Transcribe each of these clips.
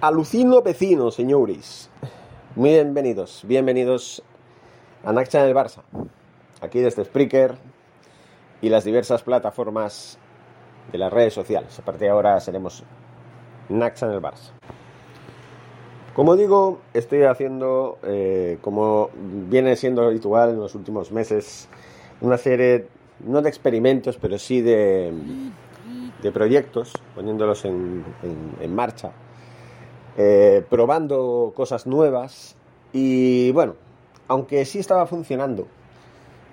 Alucino vecino, señores. Muy bienvenidos, bienvenidos a Naxa del Barça. Aquí desde Spreaker y las diversas plataformas de las redes sociales. A partir de ahora seremos Naxa en el Barça. Como digo, estoy haciendo, eh, como viene siendo habitual en los últimos meses, una serie, no de experimentos, pero sí de, de proyectos, poniéndolos en, en- en marcha, eh, probando cosas nuevas y bueno, aunque sí estaba funcionando,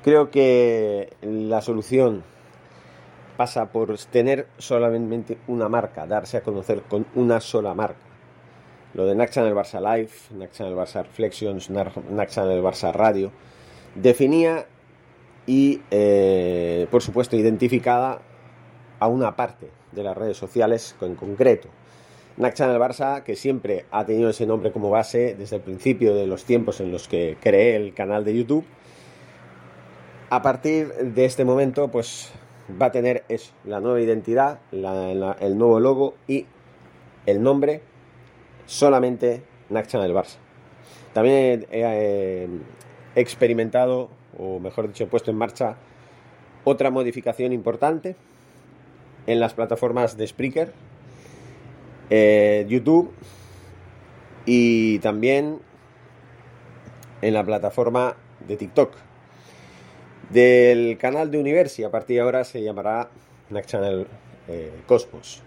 creo que la solución pasa por tener solamente una marca, darse a conocer con una sola marca. Lo de Naxa en el Barça Live, Naxa en el Barça Reflections, Nar- Naxa en el Barça Radio, definía y, eh, por supuesto, identificada a una parte de las redes sociales en concreto. En el Barça, que siempre ha tenido ese nombre como base desde el principio de los tiempos en los que creé el canal de YouTube. A partir de este momento, pues va a tener eso, la nueva identidad, el nuevo logo y el nombre solamente Naxa del Barça. También he, eh, experimentado, o mejor dicho, he puesto en marcha otra modificación importante en las plataformas de Spreaker, eh, YouTube y también en la plataforma de TikTok. Del canal de Universi, a partir de ahora se llamará Next Channel eh, Cosmos.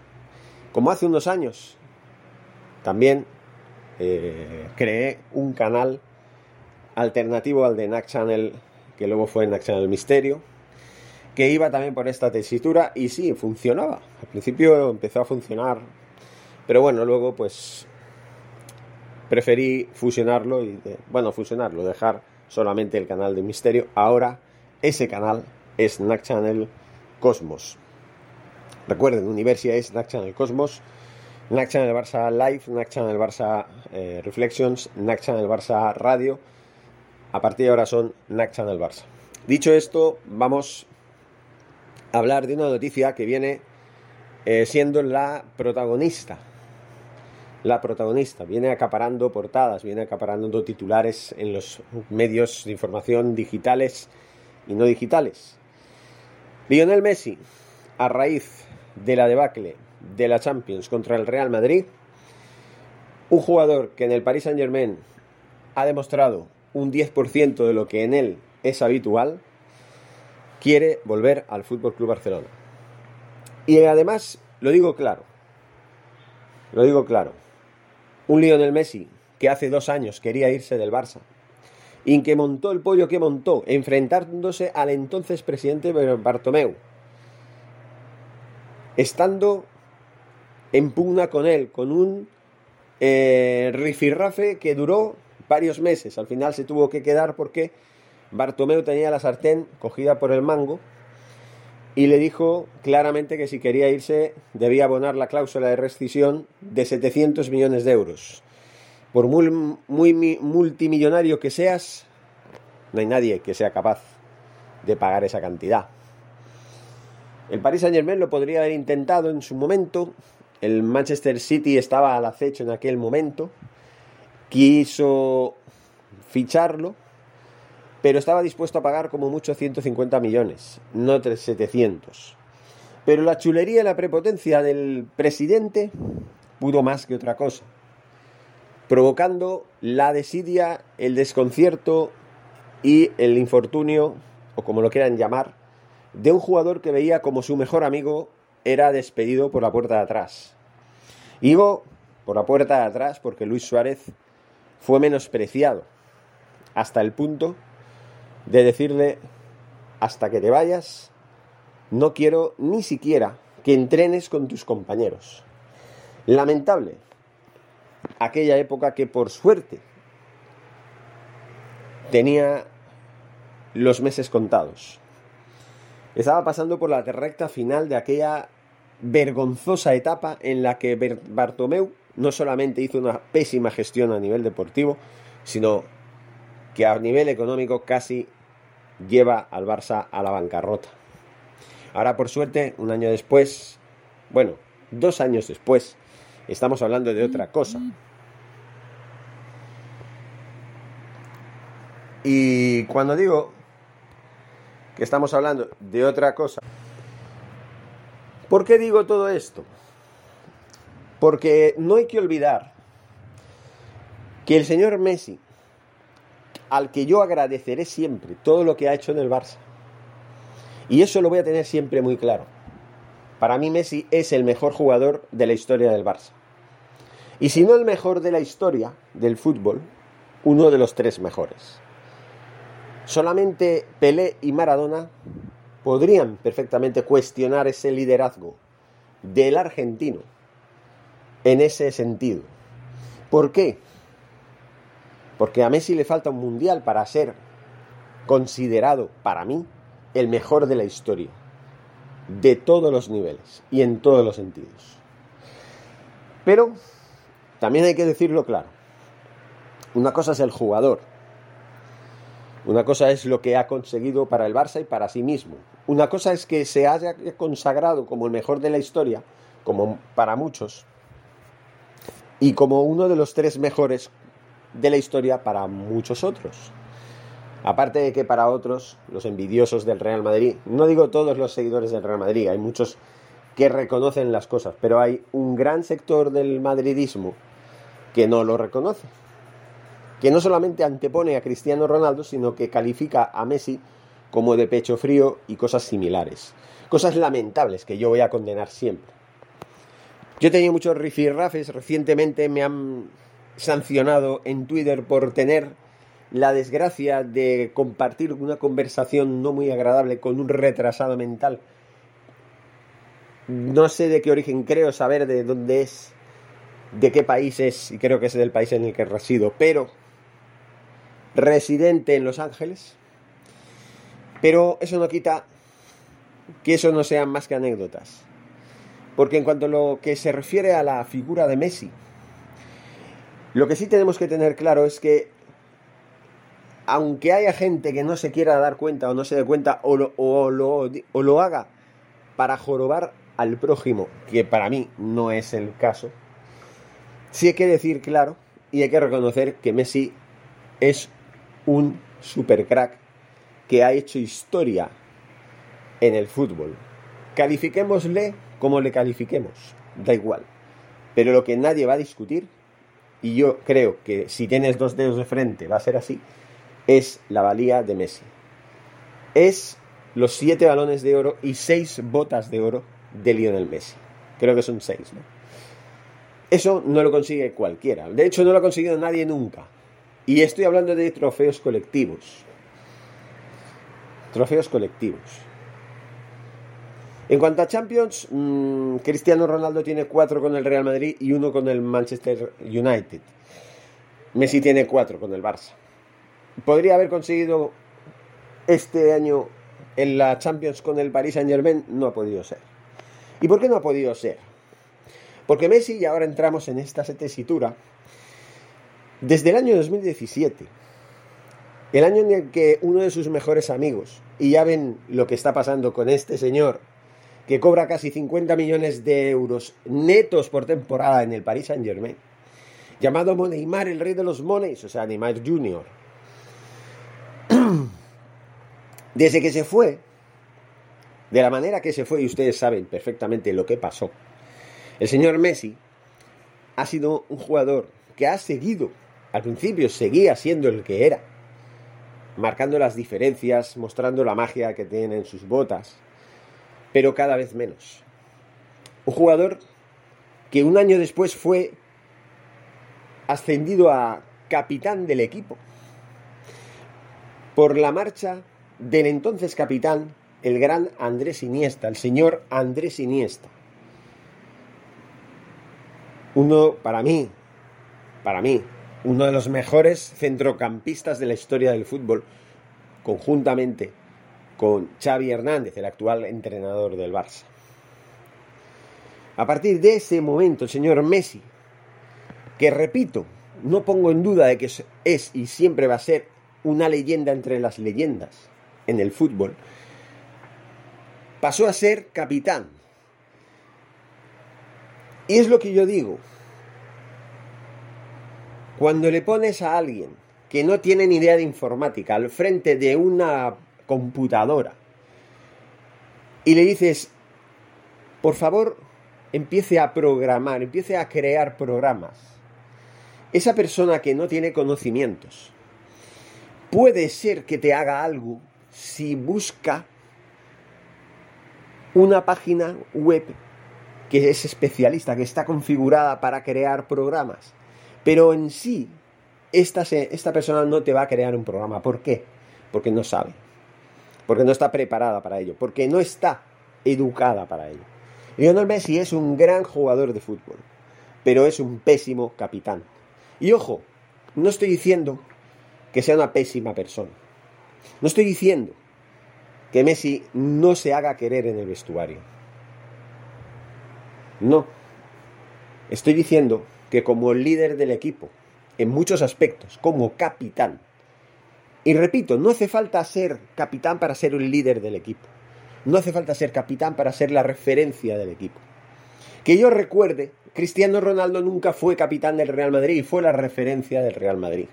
Como hace unos años, también eh, creé un canal alternativo al de Nack Channel, que luego fue Nack Channel Misterio, que iba también por esta tesitura y sí, funcionaba. Al principio empezó a funcionar, pero bueno, luego pues preferí fusionarlo y, bueno, fusionarlo, dejar solamente el canal de Misterio. Ahora ese canal es Nack Channel Cosmos. Recuerden, Universia es Nack Channel Cosmos. NAC Channel Barça Live, NAC Channel Barça eh, Reflections, NAC Channel Barça Radio. A partir de ahora son NAC Channel Barça. Dicho esto, vamos a hablar de una noticia que viene eh, siendo la protagonista. La protagonista viene acaparando portadas, viene acaparando titulares en los medios de información digitales y no digitales. Lionel Messi, a raíz de la debacle de la Champions contra el Real Madrid, un jugador que en el Paris Saint Germain ha demostrado un 10% de lo que en él es habitual, quiere volver al Fútbol Club Barcelona. Y además, lo digo claro, lo digo claro, un Lionel Messi que hace dos años quería irse del Barça y que montó el pollo que montó, enfrentándose al entonces presidente Bartomeu, estando en pugna con él, con un eh, rifirrafe que duró varios meses. Al final se tuvo que quedar porque Bartomeu tenía la sartén cogida por el mango y le dijo claramente que si quería irse debía abonar la cláusula de rescisión de 700 millones de euros. Por muy, muy mi- multimillonario que seas, no hay nadie que sea capaz de pagar esa cantidad. El Paris Saint Germain lo podría haber intentado en su momento. El Manchester City estaba al acecho en aquel momento. Quiso ficharlo, pero estaba dispuesto a pagar como mucho 150 millones, no 700. Pero la chulería y la prepotencia del presidente pudo más que otra cosa, provocando la desidia, el desconcierto y el infortunio, o como lo quieran llamar, de un jugador que veía como su mejor amigo era despedido por la puerta de atrás. Digo por la puerta de atrás porque Luis Suárez fue menospreciado hasta el punto de decirle hasta que te vayas no quiero ni siquiera que entrenes con tus compañeros. Lamentable aquella época que por suerte tenía los meses contados. Estaba pasando por la recta final de aquella vergonzosa etapa en la que Bartomeu no solamente hizo una pésima gestión a nivel deportivo, sino que a nivel económico casi lleva al Barça a la bancarrota. Ahora, por suerte, un año después, bueno, dos años después, estamos hablando de otra cosa. Y cuando digo que estamos hablando de otra cosa, ¿por qué digo todo esto? Porque no hay que olvidar que el señor Messi, al que yo agradeceré siempre todo lo que ha hecho en el Barça, y eso lo voy a tener siempre muy claro, para mí Messi es el mejor jugador de la historia del Barça. Y si no el mejor de la historia del fútbol, uno de los tres mejores. Solamente Pelé y Maradona podrían perfectamente cuestionar ese liderazgo del argentino en ese sentido. ¿Por qué? Porque a Messi le falta un mundial para ser considerado, para mí, el mejor de la historia de todos los niveles y en todos los sentidos. Pero también hay que decirlo claro. Una cosa es el jugador. Una cosa es lo que ha conseguido para el Barça y para sí mismo. Una cosa es que se haya consagrado como el mejor de la historia, como para muchos, y como uno de los tres mejores de la historia para muchos otros. Aparte de que para otros, los envidiosos del Real Madrid, no digo todos los seguidores del Real Madrid, hay muchos que reconocen las cosas, pero hay un gran sector del madridismo que no lo reconoce, que no solamente antepone a Cristiano Ronaldo, sino que califica a Messi como de pecho frío y cosas similares. Cosas lamentables que yo voy a condenar siempre. Yo he tenido muchos rifirrafes, recientemente me han sancionado en Twitter por tener la desgracia de compartir una conversación no muy agradable con un retrasado mental. No sé de qué origen creo saber de dónde es, de qué país es, y creo que es del país en el que resido, pero residente en Los Ángeles. Pero eso no quita que eso no sean más que anécdotas. Porque en cuanto a lo que se refiere a la figura de Messi, lo que sí tenemos que tener claro es que aunque haya gente que no se quiera dar cuenta o no se dé cuenta o lo, o lo, haga para jorobar al prójimo, que para mí no es el caso, sí hay que decir claro y hay que reconocer que Messi es un super crack que ha hecho historia en el fútbol. Califiquémosle como le califiquemos, da igual. Pero lo que nadie va a discutir, y yo creo que si tienes dos dedos de frente va a ser así, es la valía de Messi. Es los siete balones de oro y seis botas de oro de Lionel Messi. Creo que son seis, ¿no? Eso no lo consigue cualquiera. De hecho, no lo ha conseguido nadie nunca. Y estoy hablando de trofeos colectivos. Trofeos colectivos. En cuanto a Champions, mm, Cristiano Ronaldo tiene cuatro con el Real Madrid y uno con el Manchester United. Messi tiene cuatro con el Barça podría haber conseguido este año en la Champions con el Paris Saint Germain, no ha podido ser. ¿Y por qué no ha podido ser? Porque Messi, y ahora entramos en esta tesitura, desde el año 2017, el año en el que uno de sus mejores amigos, y ya ven lo que está pasando con este señor, que cobra casi 50 millones de euros netos por temporada en el Paris Saint Germain, llamado Neymar el rey de los moneys, o sea, Neymar Jr., Desde que se fue, de la manera que se fue, y ustedes saben perfectamente lo que pasó, el señor Messi ha sido un jugador que ha seguido, al principio seguía siendo el que era, marcando las diferencias, mostrando la magia que tiene en sus botas, pero cada vez menos. Un jugador que un año después fue ascendido a capitán del equipo por la marcha del entonces capitán, el gran Andrés Iniesta, el señor Andrés Iniesta. Uno, para mí, para mí, uno de los mejores centrocampistas de la historia del fútbol, conjuntamente con Xavi Hernández, el actual entrenador del Barça. A partir de ese momento, señor Messi, que repito, no pongo en duda de que es y siempre va a ser una leyenda entre las leyendas en el fútbol, pasó a ser capitán. Y es lo que yo digo. Cuando le pones a alguien que no tiene ni idea de informática al frente de una computadora y le dices, por favor, empiece a programar, empiece a crear programas. Esa persona que no tiene conocimientos puede ser que te haga algo si busca una página web que es especialista, que está configurada para crear programas. Pero en sí, esta, esta persona no te va a crear un programa. ¿Por qué? Porque no sabe. Porque no está preparada para ello. Porque no está educada para ello. Lionel Messi es un gran jugador de fútbol, pero es un pésimo capitán. Y ojo, no estoy diciendo que sea una pésima persona. No estoy diciendo que Messi no se haga querer en el vestuario. No. Estoy diciendo que como líder del equipo, en muchos aspectos, como capitán, y repito, no hace falta ser capitán para ser un líder del equipo. No hace falta ser capitán para ser la referencia del equipo. Que yo recuerde, Cristiano Ronaldo nunca fue capitán del Real Madrid y fue la referencia del Real Madrid.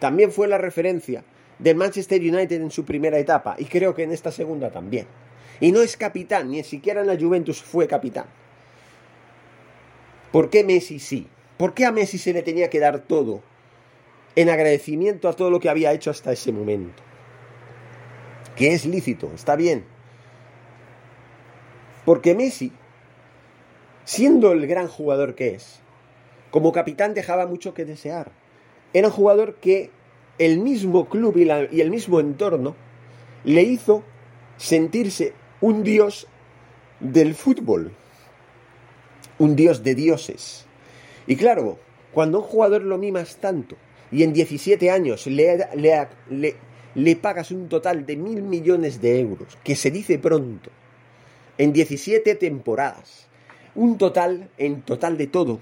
También fue la referencia del Manchester United en su primera etapa y creo que en esta segunda también. Y no es capitán, ni siquiera en la Juventus fue capitán. ¿Por qué Messi sí? ¿Por qué a Messi se le tenía que dar todo en agradecimiento a todo lo que había hecho hasta ese momento? Que es lícito, está bien. Porque Messi, siendo el gran jugador que es, como capitán dejaba mucho que desear. Era un jugador que el mismo club y, y el mismo entorno le hizo sentirse un dios del fútbol, un dios de dioses. Y claro, cuando un jugador lo mimas tanto y en 17 años le, le, pagas un total de mil millones de euros, que se dice pronto, en 17 temporadas. Un total, en total de todo,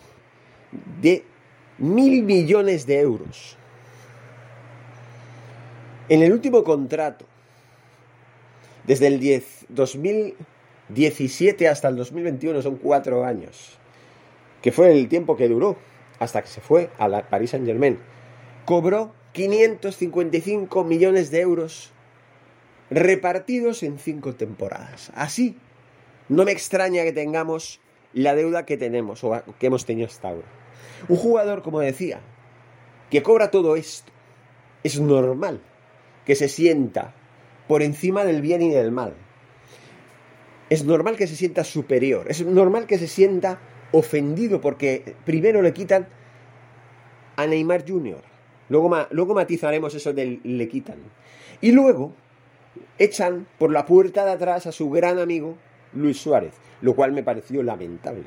de mil millones de euros. En el último contrato, desde el 10, 2017 hasta el 2021, son cuatro años, que fue el tiempo que duró hasta que se fue a la Paris Saint Germain, cobró 555 millones de euros repartidos en cinco temporadas. Así, no me extraña que tengamos la deuda que tenemos o que hemos tenido hasta ahora. Un jugador, como decía, que cobra todo esto, es normal que se sienta por encima del bien y del mal. Es normal que se sienta superior, es normal que se sienta ofendido porque primero le quitan a Neymar Jr., Luego, matizaremos eso del le quitan. Y luego echan por la puerta de atrás a su gran amigo Luis Suárez, lo cual me pareció lamentable.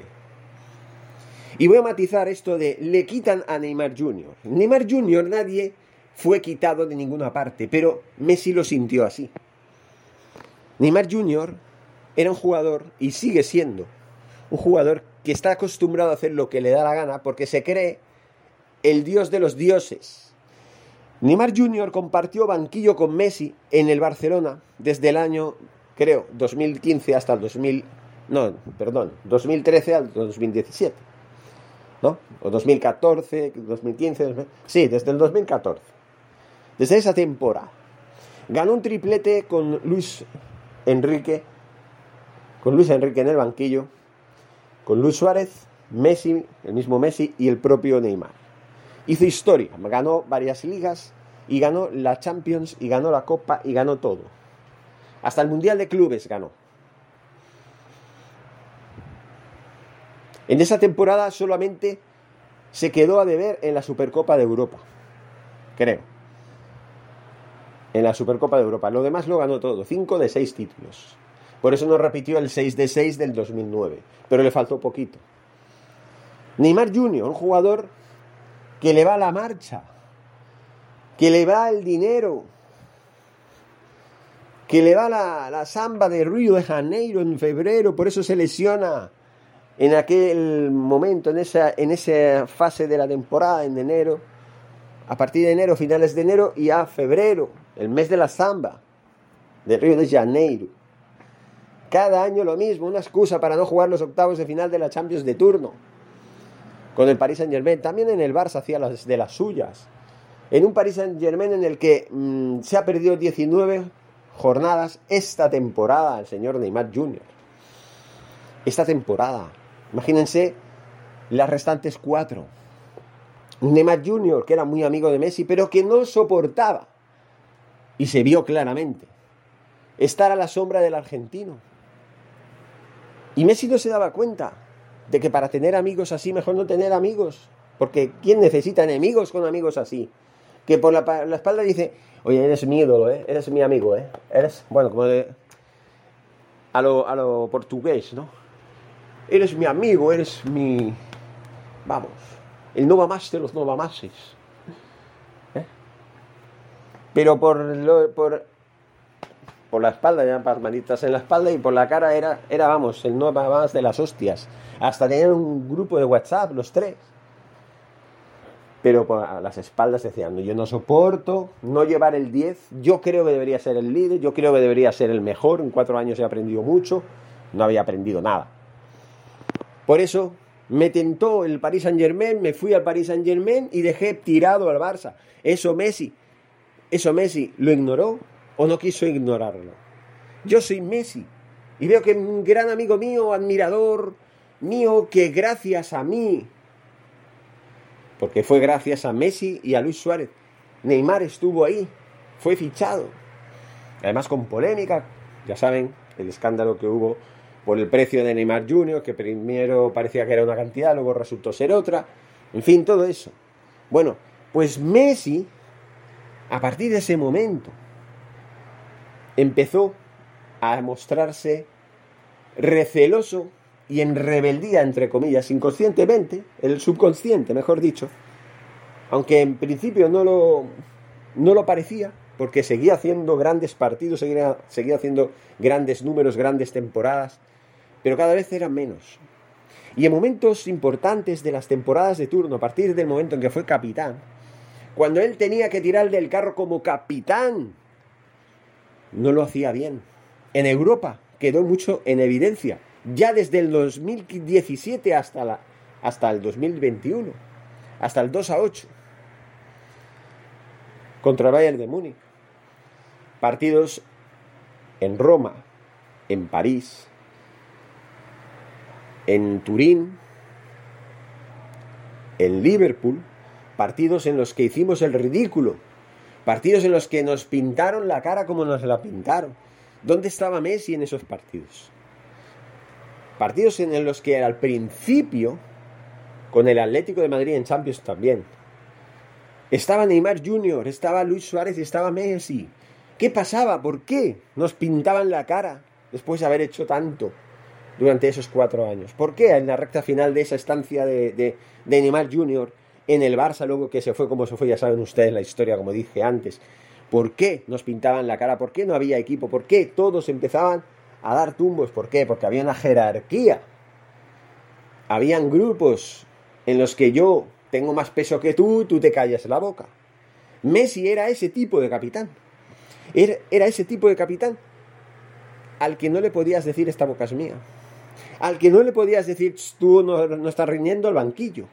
Y voy a matizar esto de le quitan a Neymar Jr. Neymar Jr. nadie fue quitado de ninguna parte, pero Messi lo sintió así. Neymar Jr. era un jugador, y sigue siendo, un jugador que está acostumbrado a hacer lo que le da la gana porque se cree el dios de los dioses. Neymar Jr. compartió banquillo con Messi en el Barcelona desde el año, creo, 2015 hasta el 2000, no, perdón, 2013 al 2017, ¿no? O 2014, 2015, sí, desde el 2014. Desde esa temporada. Ganó un triplete con Luis Enrique, con Luis Enrique en el banquillo, con Luis Suárez Messi, el mismo Messi y el propio Neymar. Hizo historia, ganó varias ligas y ganó la Champions y ganó la Copa y ganó todo. Hasta el Mundial de Clubes ganó. En esa temporada solamente se quedó a deber en la Supercopa de Europa, creo. En la Supercopa de Europa. Lo demás lo ganó todo, 5 de 6 títulos. Por eso no repitió el 6 de 6 del 2009, pero le faltó poquito. Neymar Jr., un jugador que le va la marcha, que le va el dinero, que le va la, la samba de Río de Janeiro en febrero, por eso se lesiona en aquel momento, en esa, en esa fase de la temporada, en enero, a partir de enero, finales de enero y a febrero, el mes de la samba de Río de Janeiro. Cada año lo mismo, una excusa para no jugar los octavos de final de la Champions de turno. Con el Paris Saint Germain, también en el Barça hacía las de las suyas. En un Paris Saint Germain en el que mm, se ha perdido 19 jornadas esta temporada el señor Neymar Jr. Esta temporada. Imagínense las restantes cuatro. Neymar Jr., que era muy amigo de Messi, pero que no soportaba, y se vio claramente, estar a la sombra del argentino. Y Messi no se daba cuenta que para tener amigos así, mejor no tener amigos. Porque ¿quién necesita enemigos con amigos así? Que por la, espalda dice, oye, eres mi ídolo, ¿eh? eres mi amigo, ¿eh? eres, bueno, como de, a lo, a lo portugués, ¿no? Eres mi amigo, eres mi... Vamos, el no va más de los no va máses. ¿Eh? Pero por, lo, por, por la espalda, ya manitas en la espalda y por la cara era, era vamos, el no más de las hostias. Hasta tenían un grupo de WhatsApp, los tres. Pero por las espaldas decían, yo no soporto no llevar el 10, yo creo que debería ser el líder, yo creo que debería ser el mejor, en cuatro años he aprendido mucho, no había aprendido nada. Por eso me tentó el Paris Saint Germain, me fui al Paris Saint Germain y dejé tirado al Barça. Eso Messi, eso Messi lo ignoró o no quiso ignorarlo. Yo soy Messi y veo que un gran amigo mío, admirador mío, que gracias a mí, porque fue gracias a Messi y a Luis Suárez, Neymar estuvo ahí, fue fichado. Además con polémica, ya saben, el escándalo que hubo por el precio de Neymar Jr., que primero parecía que era una cantidad, luego resultó ser otra, en fin, todo eso. Bueno, pues Messi, a partir de ese momento, empezó a mostrarse receloso y en rebeldía, entre comillas, inconscientemente, el subconsciente, mejor dicho, aunque en principio no lo, no lo parecía, porque seguía haciendo grandes partidos, seguía, seguía haciendo grandes números, grandes temporadas, pero cada vez eran menos. Y en momentos importantes de las temporadas de turno, a partir del momento en que fue capitán, cuando él tenía que tirar del carro como capitán, no lo hacía bien. En Europa quedó mucho en evidencia, ya desde el 2017 hasta, la, hasta el 2021, hasta el 2 a 8, contra Bayern de Múnich. Partidos en Roma, en París, en Turín, en Liverpool, partidos en los que hicimos el ridículo, partidos en los que nos pintaron la cara como nos la pintaron. ¿Dónde estaba Messi en esos partidos? Partidos en los que al principio, con el Atlético de Madrid en Champions también, estaba Neymar Jr., estaba Luis Suárez y estaba Messi. ¿Qué pasaba? ¿Por qué nos pintaban la cara después de haber hecho tanto? durante esos cuatro años. ¿Por qué en la recta final de esa estancia de, de, Neymar Jr. en el Barça, luego que se fue como se fue, ya saben ustedes la historia, como dije antes? ¿Por qué nos pintaban la cara? ¿Por qué no había equipo? ¿Por qué todos empezaban a dar tumbos? ¿Por qué? Porque había una jerarquía. Habían grupos en los que yo tengo más peso que tú, tú te callas la boca. Messi era ese tipo de capitán. Era, era ese tipo de capitán al que no le podías decir esta boca es mía al que no le podías decir, tú no, estás riñendo el banquillo,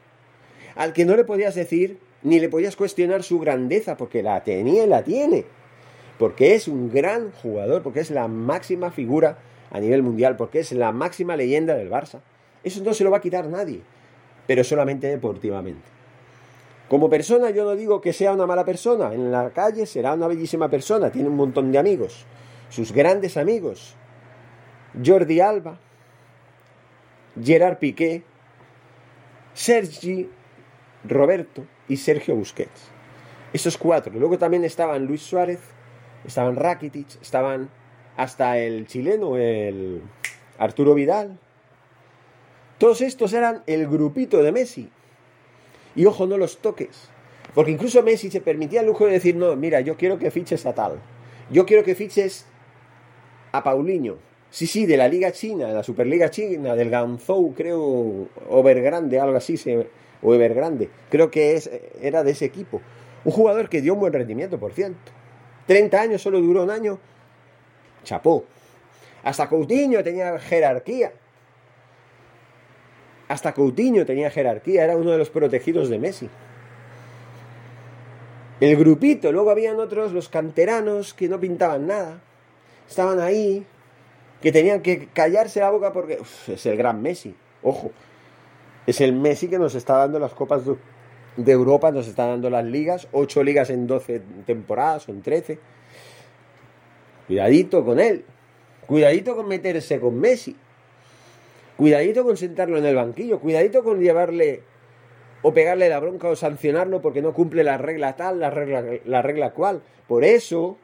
al que no le podías decir, ni le podías cuestionar su grandeza, porque la tenía y la tiene, porque es un gran jugador, porque es la máxima figura a nivel mundial, porque es la máxima leyenda del Barça. Eso no se lo va a quitar nadie. pero solamente deportivamente. Como persona yo no digo que sea una mala persona, en la calle será una bellísima persona, tiene un montón de amigos, sus grandes amigos, Jordi Alba, Gerard Piqué, Sergi Roberto y Sergio Busquets. Esos cuatro. Luego también estaban Luis Suárez, estaban Rakitic, estaban hasta el chileno, el Arturo Vidal. Todos estos eran el grupito de Messi. Y ojo, no los toques. Porque incluso Messi se permitía el lujo de decir, no, mira, yo quiero que fiches a tal. Yo quiero que fiches a Paulinho. Sí, sí, de la Liga China, de la Superliga China, del Ganzhou, creo, Overgrande, algo así, o Evergrande. Creo que es, era de ese equipo. Un jugador que dio un buen rendimiento, por cierto. 30 años, solo duró un año. Chapó. Hasta Coutinho tenía jerarquía. Hasta Coutinho tenía jerarquía, era uno de los protegidos de Messi. El grupito, luego habían otros, los canteranos, que no pintaban nada. Estaban ahí, que tenían que callarse la boca porque es el gran Messi. Ojo, es el Messi que nos está dando las copas de Europa nos está dando las ligas, ocho ligas en 12 temporadas o en 13. Cuidadito con él, cuidadito con meterse con Messi, cuidadito con sentarlo en el banquillo, cuidadito con llevarle o pegarle la bronca o sancionarlo porque no cumple la regla tal, la regla, la regla cual. Por eso,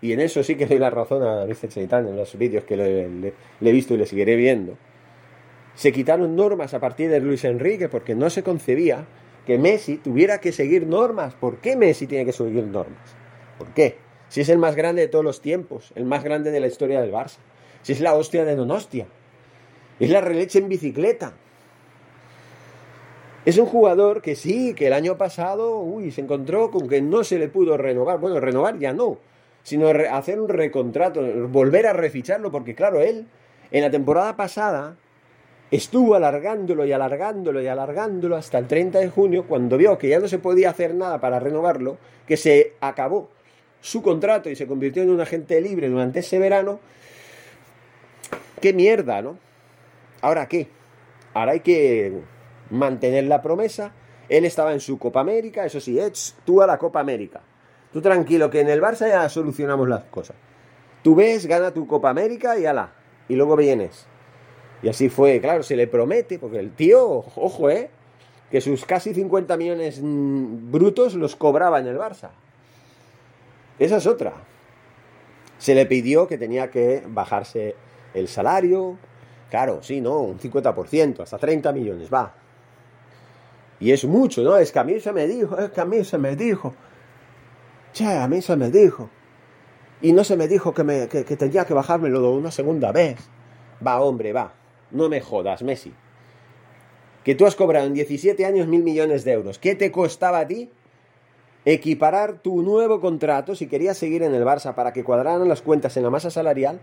y en eso sí que doy la razón a David Cheitán en los vídeos que le he visto y le seguiré viendo, se quitaron normas a partir de Luis Enrique porque no se concebía que Messi tuviera que seguir normas. ¿Por qué Messi tiene que seguir normas? ¿Por qué? Si es el más grande de todos los tiempos, el más grande de la historia del Barça. Si es la hostia de Donostia. Es la releche en bicicleta. Es un jugador que sí, que el año pasado, uy, se encontró con que no se le pudo renovar. Bueno, renovar ya no, sino hacer un recontrato, volver a reficharlo, porque claro, él en la temporada pasada Estuvo alargándolo y alargándolo y alargándolo hasta el 30 de junio, cuando vio que ya no se podía hacer nada para renovarlo, que se acabó su contrato y se convirtió en un agente libre durante ese verano. ¡Qué mierda, ¿no? ¿Ahora qué? Ahora hay que mantener la promesa. Él estaba en su Copa América, eso sí, tú a la Copa América. Tú tranquilo, que en el Barça ya solucionamos las cosas. Tú ves, gana tu Copa América y ala. Y luego vienes. Y así fue, claro, se le promete, porque el tío, ojo, ¿eh? Que sus casi 50 millones mm, brutos los cobraba en el Barça. Esa es otra. Se le pidió que tenía que bajarse el salario. Claro, sí, ¿no? Un 50%, hasta 30 millones, va. Y es mucho, ¿no? Es que a mí se me dijo, es que a mí se me dijo. Che, a mí se me dijo. Y no se me dijo que, me, que, que tenía que bajármelo una segunda vez. Va, hombre, va. No me jodas, Messi. Que tú has cobrado en 17 años mil millones de euros. ¿Qué te costaba a ti equiparar tu nuevo contrato, si querías seguir en el Barça, para que cuadraran las cuentas en la masa salarial,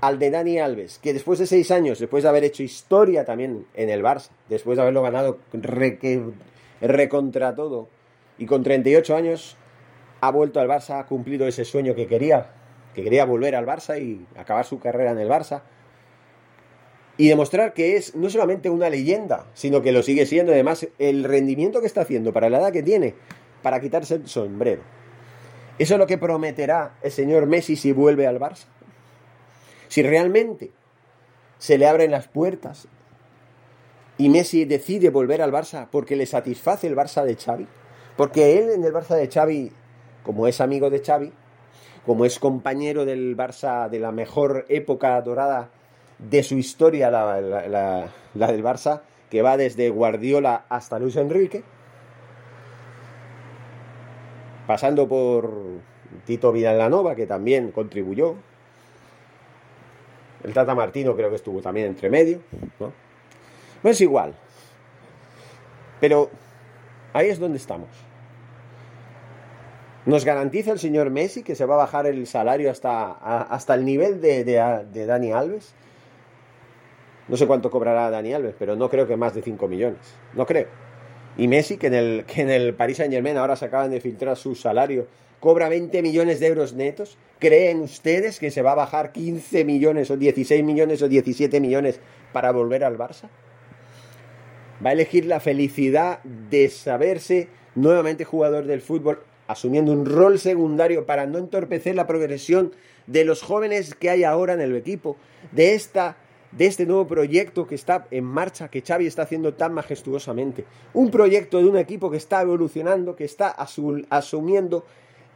al de Dani Alves, que después de seis años, después de haber hecho historia también en el Barça, después de haberlo ganado recontra todo, y con 38 años ha vuelto al Barça, ha cumplido ese sueño que quería, que quería volver al Barça y acabar su carrera en el Barça y demostrar que es no solamente una leyenda, sino que lo sigue siendo. Además, el rendimiento que está haciendo para la edad que tiene, para quitarse el sombrero. Eso es lo que prometerá el señor Messi si vuelve al Barça. Si realmente se le abren las puertas y Messi decide volver al Barça porque le satisface el Barça de Xavi, porque él en el Barça de Xavi, como es amigo de Xavi, como es compañero del Barça de la mejor época dorada de su historia, la, del Barça, que va desde Guardiola hasta Luis Enrique, pasando por Tito Villanova, que también contribuyó, el Tata Martino creo que estuvo también entre medio, ¿no? No es igual. Pero ahí es donde estamos. Nos garantiza el señor Messi que se va a bajar el salario hasta, hasta el nivel de, de Dani Alves. No sé cuánto cobrará Dani Alves, pero no creo que más de 5 millones. No creo. Y Messi, que en el, que en el Paris Saint Germain ahora se acaban de filtrar su salario, cobra 20 millones de euros netos. ¿Creen ustedes que se va a bajar 15 millones o 16 millones o 17 millones para volver al Barça? Va a elegir la felicidad de saberse nuevamente jugador del fútbol, asumiendo un rol secundario para no entorpecer la progresión de los jóvenes que hay ahora en el equipo, de esta de este nuevo proyecto que está en marcha, que Xavi está haciendo tan majestuosamente. Un proyecto de un equipo que está evolucionando, que está asumiendo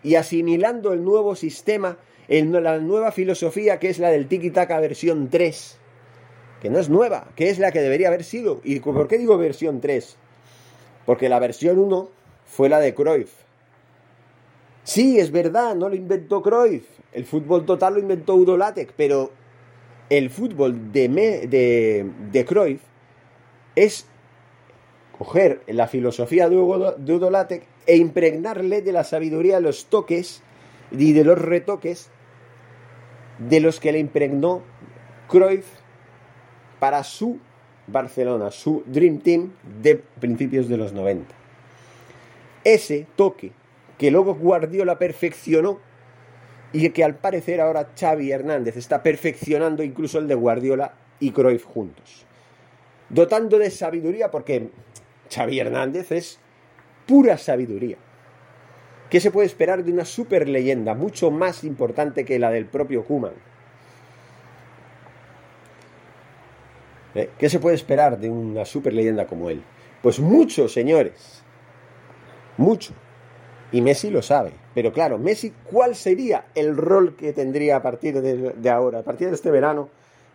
y asimilando el nuevo sistema, la nueva filosofía que es la del tiki-taka versión 3, que no es nueva, que es la que debería haber sido. ¿Y por qué digo versión 3? Porque la versión 1 fue la de Cruyff. Sí, es verdad, no lo inventó Cruyff. El fútbol total lo inventó Udo pero el fútbol de, de, de Cruyff es coger la filosofía de de e impregnarle de la sabiduría los toques y de los retoques de los que le impregnó Cruyff para su Barcelona, su Dream Team de principios de los 90. Ese toque que luego Guardiola perfeccionó y que al parecer ahora Xavi Hernández está perfeccionando incluso el de Guardiola y Cruyff juntos. Dotando de sabiduría porque Xavi Hernández es pura sabiduría. ¿Qué se puede esperar de una super leyenda mucho más importante que la del propio Kuman? ¿Eh? ¿Qué se puede esperar de una super leyenda como él? Pues mucho, señores. Mucho. Y Messi lo sabe. Pero claro, Messi, ¿cuál sería el rol que tendría a partir de, ahora, a partir de este verano,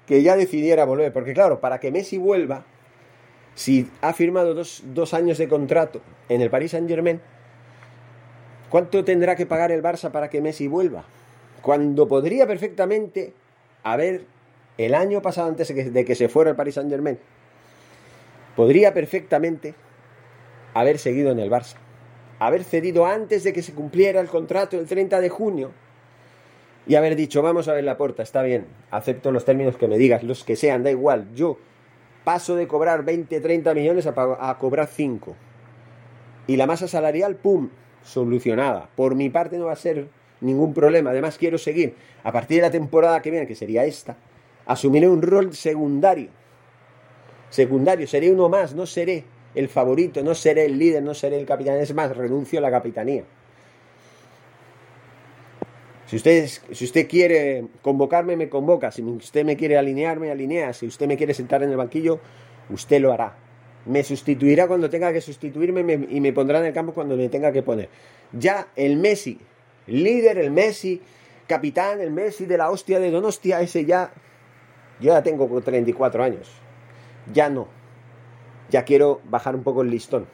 que ya decidiera volver? Porque claro, para que Messi vuelva, si ha firmado dos, dos años de contrato en el Paris Saint Germain, ¿cuánto tendrá que pagar el Barça para que Messi vuelva? Cuando podría perfectamente haber, el año pasado antes de que se fuera el Paris Saint Germain, podría perfectamente haber seguido en el Barça haber cedido antes de que se cumpliera el contrato el 30 de junio y haber dicho, vamos a ver la puerta, está bien, acepto los términos que me digas, los que sean, da igual, yo paso de cobrar 20, 30 millones a, a cobrar 5. Y la masa salarial, ¡pum!, solucionada. Por mi parte no va a ser ningún problema, además quiero seguir. A partir de la temporada que viene, que sería esta, asumiré un rol secundario. Secundario, seré uno más, no seré el favorito, no seré el líder, no seré el capitán, es más, renuncio a la capitanía. Si usted, si usted quiere convocarme, me convoca. Si usted me quiere alinear, me alinea. Si usted me quiere sentar en el banquillo, usted lo hará. Me sustituirá cuando tenga que sustituirme y me pondrá en el campo cuando me tenga que poner. Ya el Messi, líder, el Messi, capitán, el Messi de la hostia de Donostia, ese ya, yo ya tengo 34 años. Ya no ya quiero bajar un poco el listón.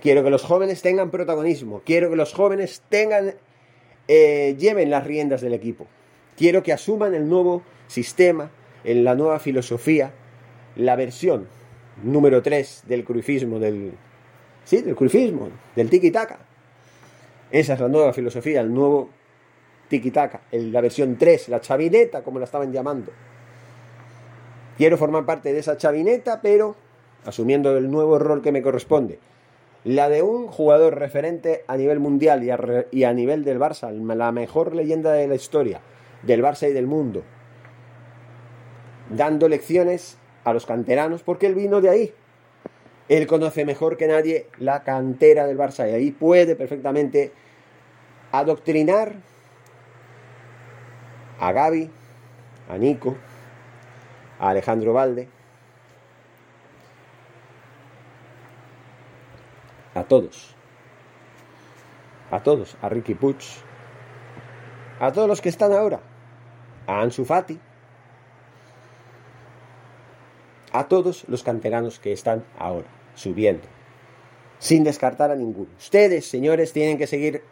Quiero que los jóvenes tengan protagonismo. Quiero que los jóvenes tengan, eh, lleven las riendas del equipo. Quiero que asuman el nuevo sistema, en la nueva filosofía, la versión número 3 del cruifismo, del, sí, del cruifismo, del tiki-taka. Esa es la nueva filosofía, el nuevo tiki-taka, la versión 3, la chavineta, como la estaban llamando. Quiero formar parte de esa chavineta, pero asumiendo el nuevo rol que me corresponde. La de un jugador referente a nivel mundial y a, nivel del Barça, la mejor leyenda de la historia del Barça y del mundo, dando lecciones a los canteranos porque él vino de ahí. Él conoce mejor que nadie la cantera del Barça y ahí puede perfectamente adoctrinar a Gaby, a Nico, a Alejandro Valde, a todos. A todos, a Ricky Puig, a todos los que están ahora, a Ansu Fati, a todos los canteranos que están ahora subiendo, sin descartar a ninguno. Ustedes, señores, tienen que seguir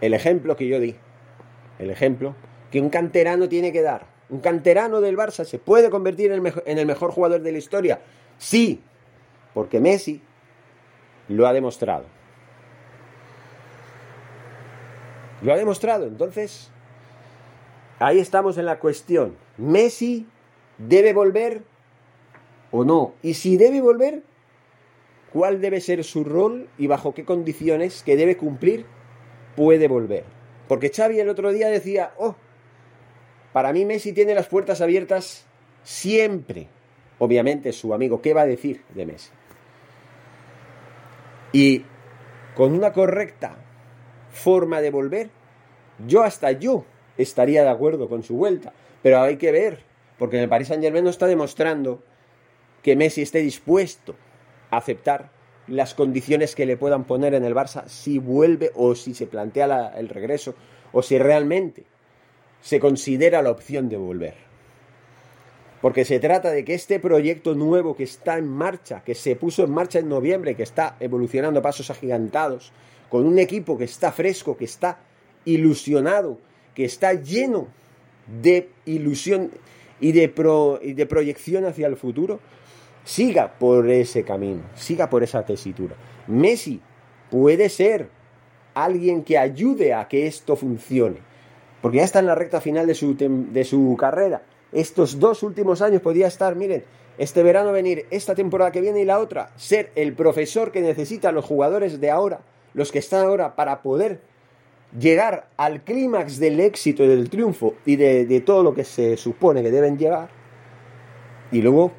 el ejemplo que yo di, el ejemplo que un canterano tiene que dar. Un canterano del Barça se puede convertir en el en el mejor jugador de la historia. Sí, porque Messi lo ha demostrado. Lo ha demostrado. Entonces, ahí estamos en la cuestión. ¿Messi debe volver o no? Y si debe volver, ¿cuál debe ser su rol y bajo qué condiciones que debe cumplir puede volver? Porque Xavi el otro día decía, oh, para mí Messi tiene las puertas abiertas siempre. Obviamente su amigo, ¿qué va a decir de Messi? Y con una correcta forma de volver, yo hasta yo estaría de acuerdo con su vuelta. Pero hay que ver, porque en el Paris Saint Germain no está demostrando que Messi esté dispuesto a aceptar las condiciones que le puedan poner en el Barça si vuelve o si se plantea el regreso o si realmente se considera la opción de volver. Porque se trata de que este proyecto nuevo que está en marcha, que se puso en marcha en noviembre, que está evolucionando a pasos agigantados, con un equipo que está fresco, que está ilusionado, que está lleno de ilusión y de, y de proyección hacia el futuro, siga por ese camino, siga por esa tesitura. Messi puede ser alguien que ayude a que esto funcione, porque ya está en la recta final de su, de su carrera. Estos dos últimos años podía estar, miren, este verano venir, esta temporada que viene y la otra, ser el profesor que necesitan los jugadores de ahora, los que están ahora, para poder llegar al clímax del éxito y del triunfo y de, de todo lo que se supone que deben llegar, y luego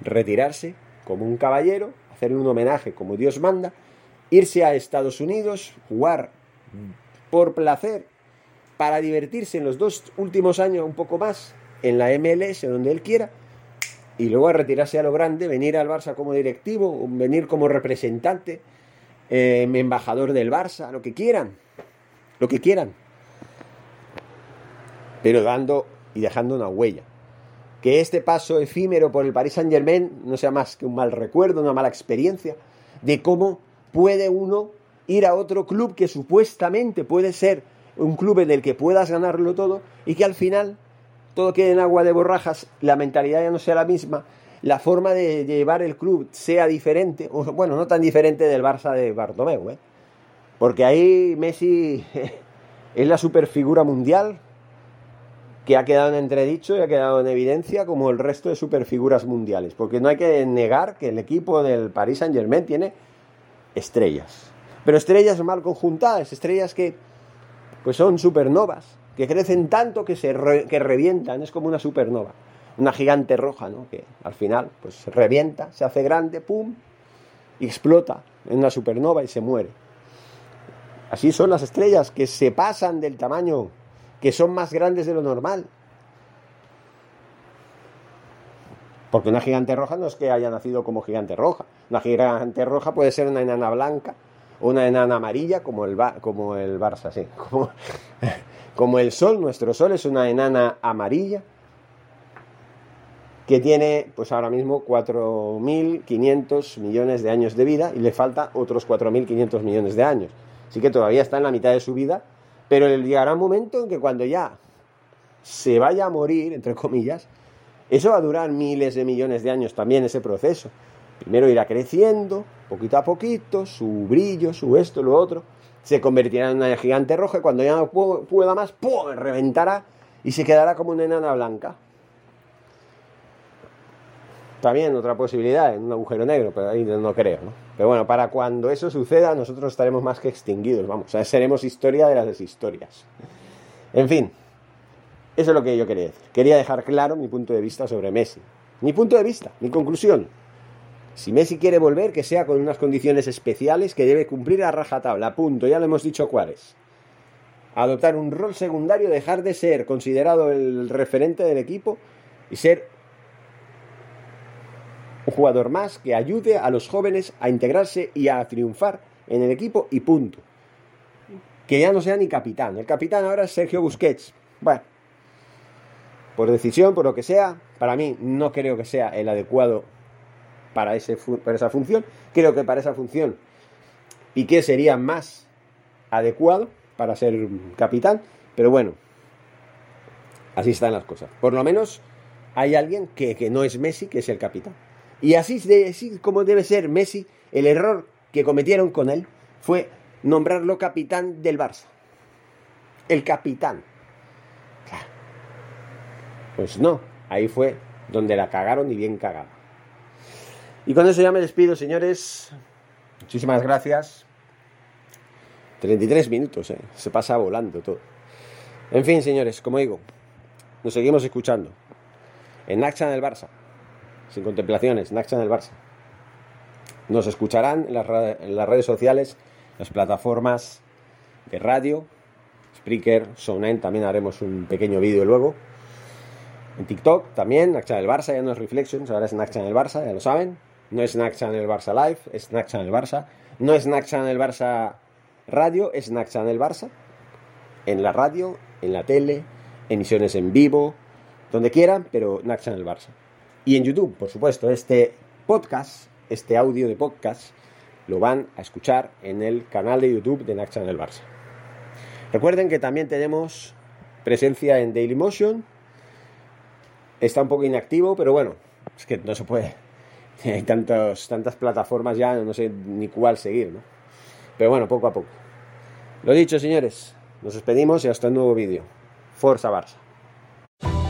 retirarse como un caballero, hacerle un homenaje como Dios manda, irse a Estados Unidos, jugar por placer, para divertirse en los dos últimos años un poco más en la MLS, donde él quiera, y luego a retirarse a lo grande, venir al Barça como directivo, venir como representante, eh, embajador del Barça, lo que quieran, lo que quieran, pero dando y dejando una huella. Que este paso efímero por el Paris Saint Germain no sea más que un mal recuerdo, una mala experiencia de cómo puede uno ir a otro club que supuestamente puede ser un club en el que puedas ganarlo todo y que al final todo quede en agua de borrajas, la mentalidad ya no sea la misma, la forma de llevar el club sea diferente, o bueno, no tan diferente del Barça de Bartomeu, ¿eh? porque ahí Messi es la superfigura mundial, que ha quedado en entredicho y ha quedado en evidencia como el resto de superfiguras mundiales. Porque no hay que negar que el equipo del Paris Saint Germain tiene estrellas. Pero estrellas mal conjuntadas, estrellas que pues son supernovas, que crecen tanto que se que revientan, es como una supernova, una gigante roja, ¿no? Que al final pues revienta, se hace grande, pum, y explota en una supernova y se muere. Así son las estrellas que se pasan del tamaño que son más grandes de lo normal. Porque una gigante roja no es que haya nacido como gigante roja. Una gigante roja puede ser una enana blanca una enana amarilla como el, como el Barça, sí. Como, como el Sol, nuestro Sol es una enana amarilla que tiene pues ahora mismo 4.500 millones de años de vida y le falta otros 4.500 millones de años. Así que todavía está en la mitad de su vida pero llegará un momento en que cuando ya se vaya a morir, entre comillas, eso va a durar miles de millones de años también ese proceso. Primero irá creciendo, poquito a poquito, su brillo, su esto, lo otro, se convertirá en una gigante roja y cuando ya no pueda más, ¡pum! reventará y se quedará como una enana blanca. También otra posibilidad, en un agujero negro, pero ahí no creo, ¿no? Pero bueno, para cuando eso suceda, nosotros estaremos más que extinguidos, vamos, seremos historia de las historias. En fin, eso es lo que yo quería decir. Quería dejar claro mi punto de vista sobre Messi. Mi punto de vista, mi conclusión. Si Messi quiere volver, que sea con unas condiciones especiales que debe cumplir a rajatabla. Punto, ya lo hemos dicho cuáles. Adoptar un rol secundario, dejar de ser considerado el referente del equipo y ser un jugador más que ayude a los jóvenes a integrarse y a triunfar en el equipo y punto. Que ya no sea ni capitán. El capitán ahora es Sergio Busquets. Bueno, por decisión, por lo que sea, para mí no creo que sea el adecuado para, ese, para esa función. Creo que para esa función Piqué sería más adecuado para ser capitán. Pero bueno, así están las cosas. Por lo menos hay alguien que, que no es Messi, que es el capitán. Y así, así como debe ser Messi, el error que cometieron con él fue nombrarlo capitán del Barça. El capitán. Pues no, ahí fue donde la cagaron y bien cagada. Y con eso ya me despido, señores. Muchísimas gracias. 33 minutos, ¿eh? se pasa volando todo. En fin, señores, como digo, nos seguimos escuchando en Naxa del Barça sin contemplaciones, Naxa en el Barça. Nos escucharán en las, redes sociales, las plataformas de radio, Spreaker, Sound también haremos un pequeño vídeo luego. En TikTok también, Snack Channel Barça, ya no es Reflections, ahora es Snack Channel Barça, ya lo saben. No es Snack Channel Barça Live, es Snack Channel Barça. No es Snack Channel Barça Radio, es Snack Channel Barça. En la radio, en la tele, emisiones en vivo, donde quieran, pero Snack Channel Barça. Y en YouTube, por supuesto, este podcast, este audio de podcast, lo van a escuchar en el canal de YouTube de Snack Channel Barça. Recuerden que también tenemos presencia en Dailymotion. Está un poco inactivo, pero bueno, es que no se puede. Hay tantas plataformas ya, no sé ni cuál seguir, ¿no? Pero bueno, poco a poco. Lo dicho, señores, nos despedimos y hasta un nuevo vídeo. Forza Barça.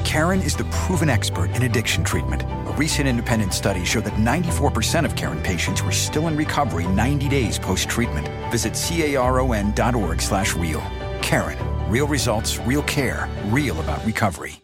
Karen is the proven expert in addiction treatment. A recent independent study showed that 94% of Karen patients were still in recovery 90 days post-treatment. Visit caron.org slash real. Karen. Real results, real care, real about recovery.